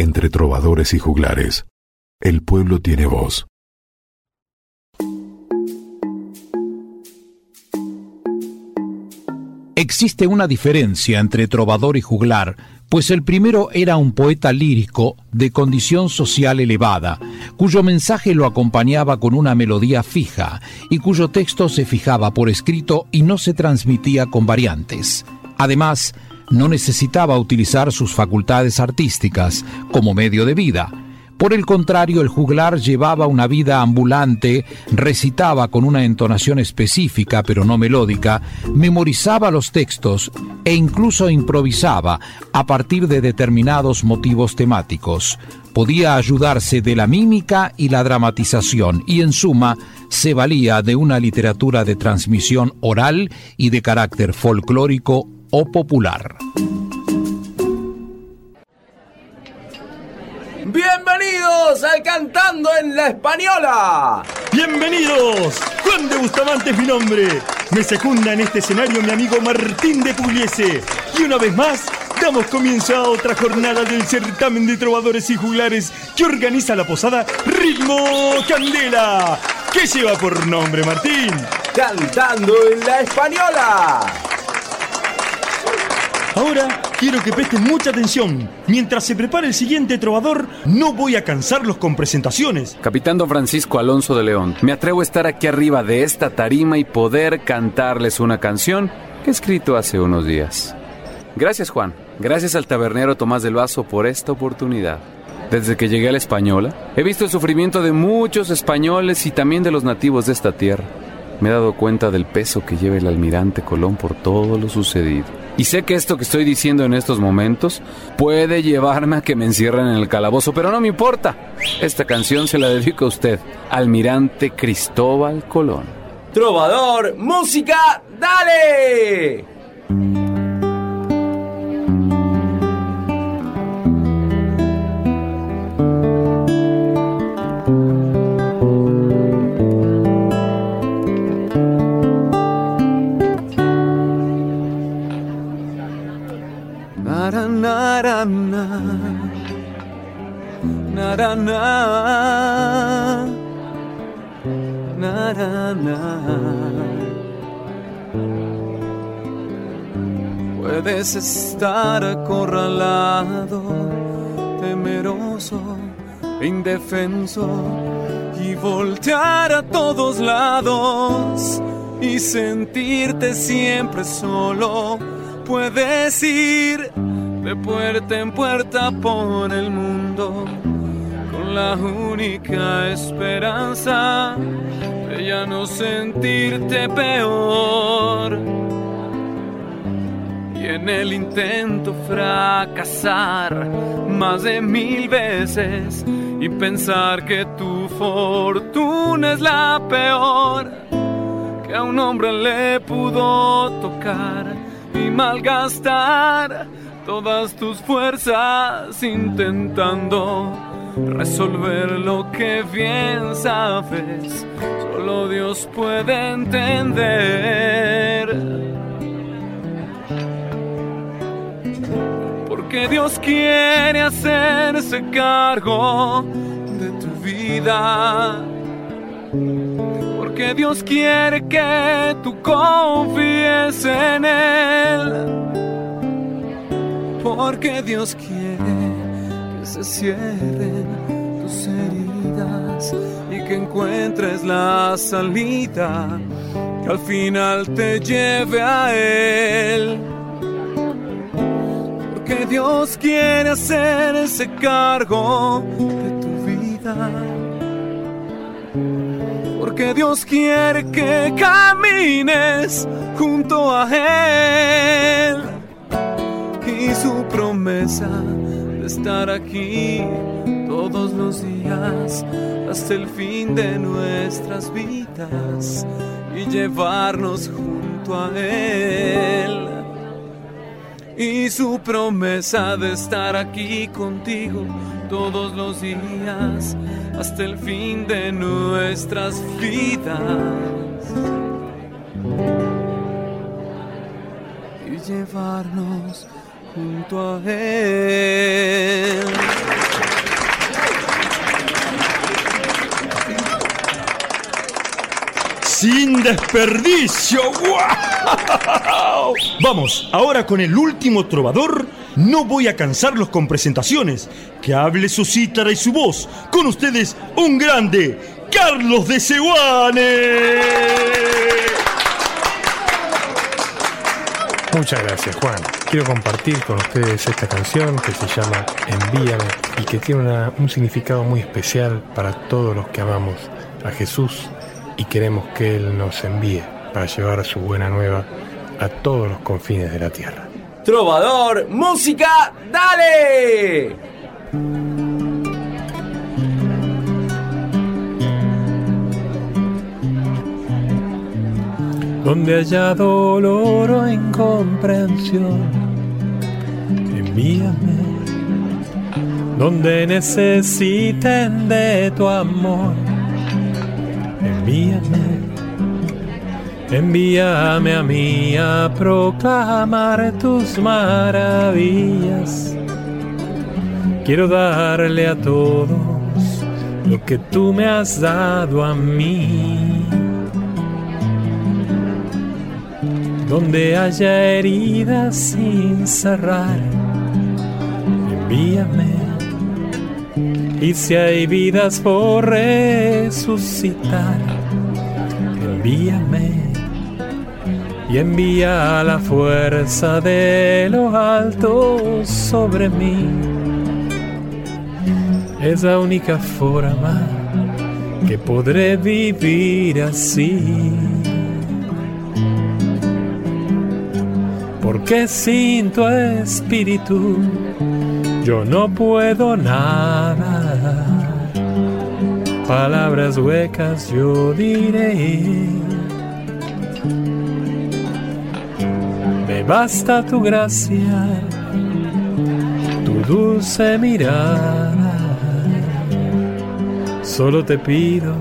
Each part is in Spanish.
Entre trovadores y juglares, el pueblo tiene voz. Existe una diferencia entre trovador y juglar, pues el primero era un poeta lírico de condición social elevada, cuyo mensaje lo acompañaba con una melodía fija y cuyo texto se fijaba por escrito y no se transmitía con variantes. Además, no necesitaba utilizar sus facultades artísticas como medio de vida, por el contrario, el juglar llevaba una vida ambulante, recitaba con una entonación específica pero no melódica, memorizaba los textos e incluso improvisaba a partir de determinados motivos temáticos. Podía ayudarse de la mímica y la dramatización y en suma se valía de una literatura de transmisión oral y de carácter folclórico o popular. Bienvenidos al Cantando en la Española. Bienvenidos. Juan de Bustamante es mi nombre. Me secunda en este escenario mi amigo Martín de Pugliese. Y una vez más, damos comienzo a otra jornada del certamen de trovadores y juglares que organiza la posada Ritmo Candela. ¿Qué lleva por nombre, Martín? Cantando en la Española. Ahora quiero que presten mucha atención. Mientras se prepara el siguiente trovador, no voy a cansarlos con presentaciones. Capitán Don Francisco Alonso de León, me atrevo a estar aquí arriba de esta tarima y poder cantarles una canción que he escrito hace unos días. Gracias Juan, gracias al tabernero Tomás del Vaso por esta oportunidad. Desde que llegué a la Española, he visto el sufrimiento de muchos españoles y también de los nativos de esta tierra. Me he dado cuenta del peso que lleva el almirante Colón por todo lo sucedido. Y sé que esto que estoy diciendo en estos momentos puede llevarme a que me encierren en el calabozo, pero no me importa. Esta canción se la dedico a usted, almirante Cristóbal Colón. Trovador, música, dale. Puedes estar acorralado, temeroso, indefenso y voltear a todos lados y sentirte siempre solo. Puedes ir de puerta en puerta por el mundo con la única esperanza de ya no sentirte peor. Y en el intento fracasar más de mil veces y pensar que tu fortuna es la peor que a un hombre le pudo tocar y malgastar todas tus fuerzas intentando resolver lo que bien solo Dios puede entender. Porque Dios quiere hacerse cargo de tu vida. Porque Dios quiere que tú confíes en Él porque Dios quiere que se cierren tus heridas y que encuentres la salida que al final te lleve a Él. Porque Dios quiere hacerse cargo de tu vida. Porque Dios quiere que camines junto a Él y su promesa de estar aquí todos los días hasta el fin de nuestras vidas y llevarnos junto a Él. Y su promesa de estar aquí contigo todos los días hasta el fin de nuestras vidas. Y llevarnos junto a él. Sin desperdicio, ¡Wow! Vamos, ahora con el último trovador, no voy a cansarlos con presentaciones. Que hable su cítara y su voz. Con ustedes, un grande, Carlos de Seguane. Muchas gracias, Juan. Quiero compartir con ustedes esta canción que se llama Envíame y que tiene un significado muy especial para todos los que amamos a Jesús y queremos que Él nos envíe para llevar su buena nueva a todos los confines de la tierra. Trovador, música, dale. Donde haya dolor o incomprensión, envíame. Donde necesiten de tu amor, envíame. Envíame a mí a proclamar tus maravillas. Quiero darle a todos lo que tú me has dado a mí. Donde haya heridas sin cerrar, envíame. Y si hay vidas por resucitar, envíame y envía la fuerza de lo alto sobre mí. Es la única forma que podré vivir así. Porque sin tu espíritu yo no puedo nada. Palabras huecas yo diré basta tu gracia, tu dulce mirada. Solo te pido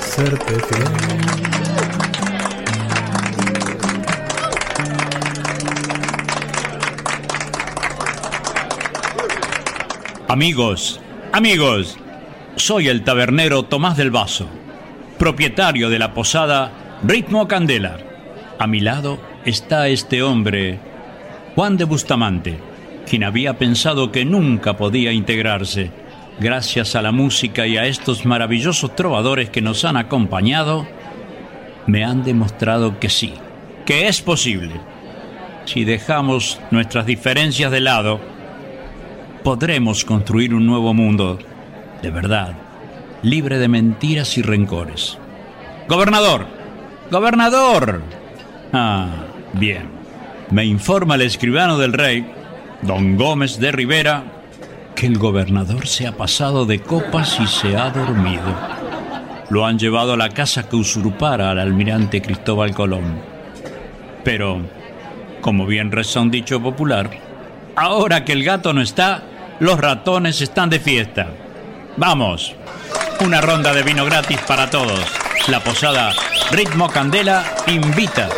serte fiel. Amigos, amigos, soy el tabernero Tomás del Vaso, propietario de la posada Ritmo Candela. A mi lado está este hombre, Juan de Bustamante, quien había pensado que nunca podía integrarse. Gracias a la música y a estos maravillosos trovadores que nos han acompañado, me han demostrado que sí, que es posible. Si dejamos nuestras diferencias de lado, podremos construir un nuevo mundo, de verdad, libre de mentiras y rencores. Gobernador, gobernador. Ah, Bien, me informa el escribano del rey, don Gómez de Rivera, que el gobernador se ha pasado de copas y se ha dormido. Lo han llevado a la casa que usurpara al almirante Cristóbal Colón. Pero, como bien reza un dicho popular, ahora que el gato no está, los ratones están de fiesta. Vamos, una ronda de vino gratis para todos. La posada Ritmo Candela invita.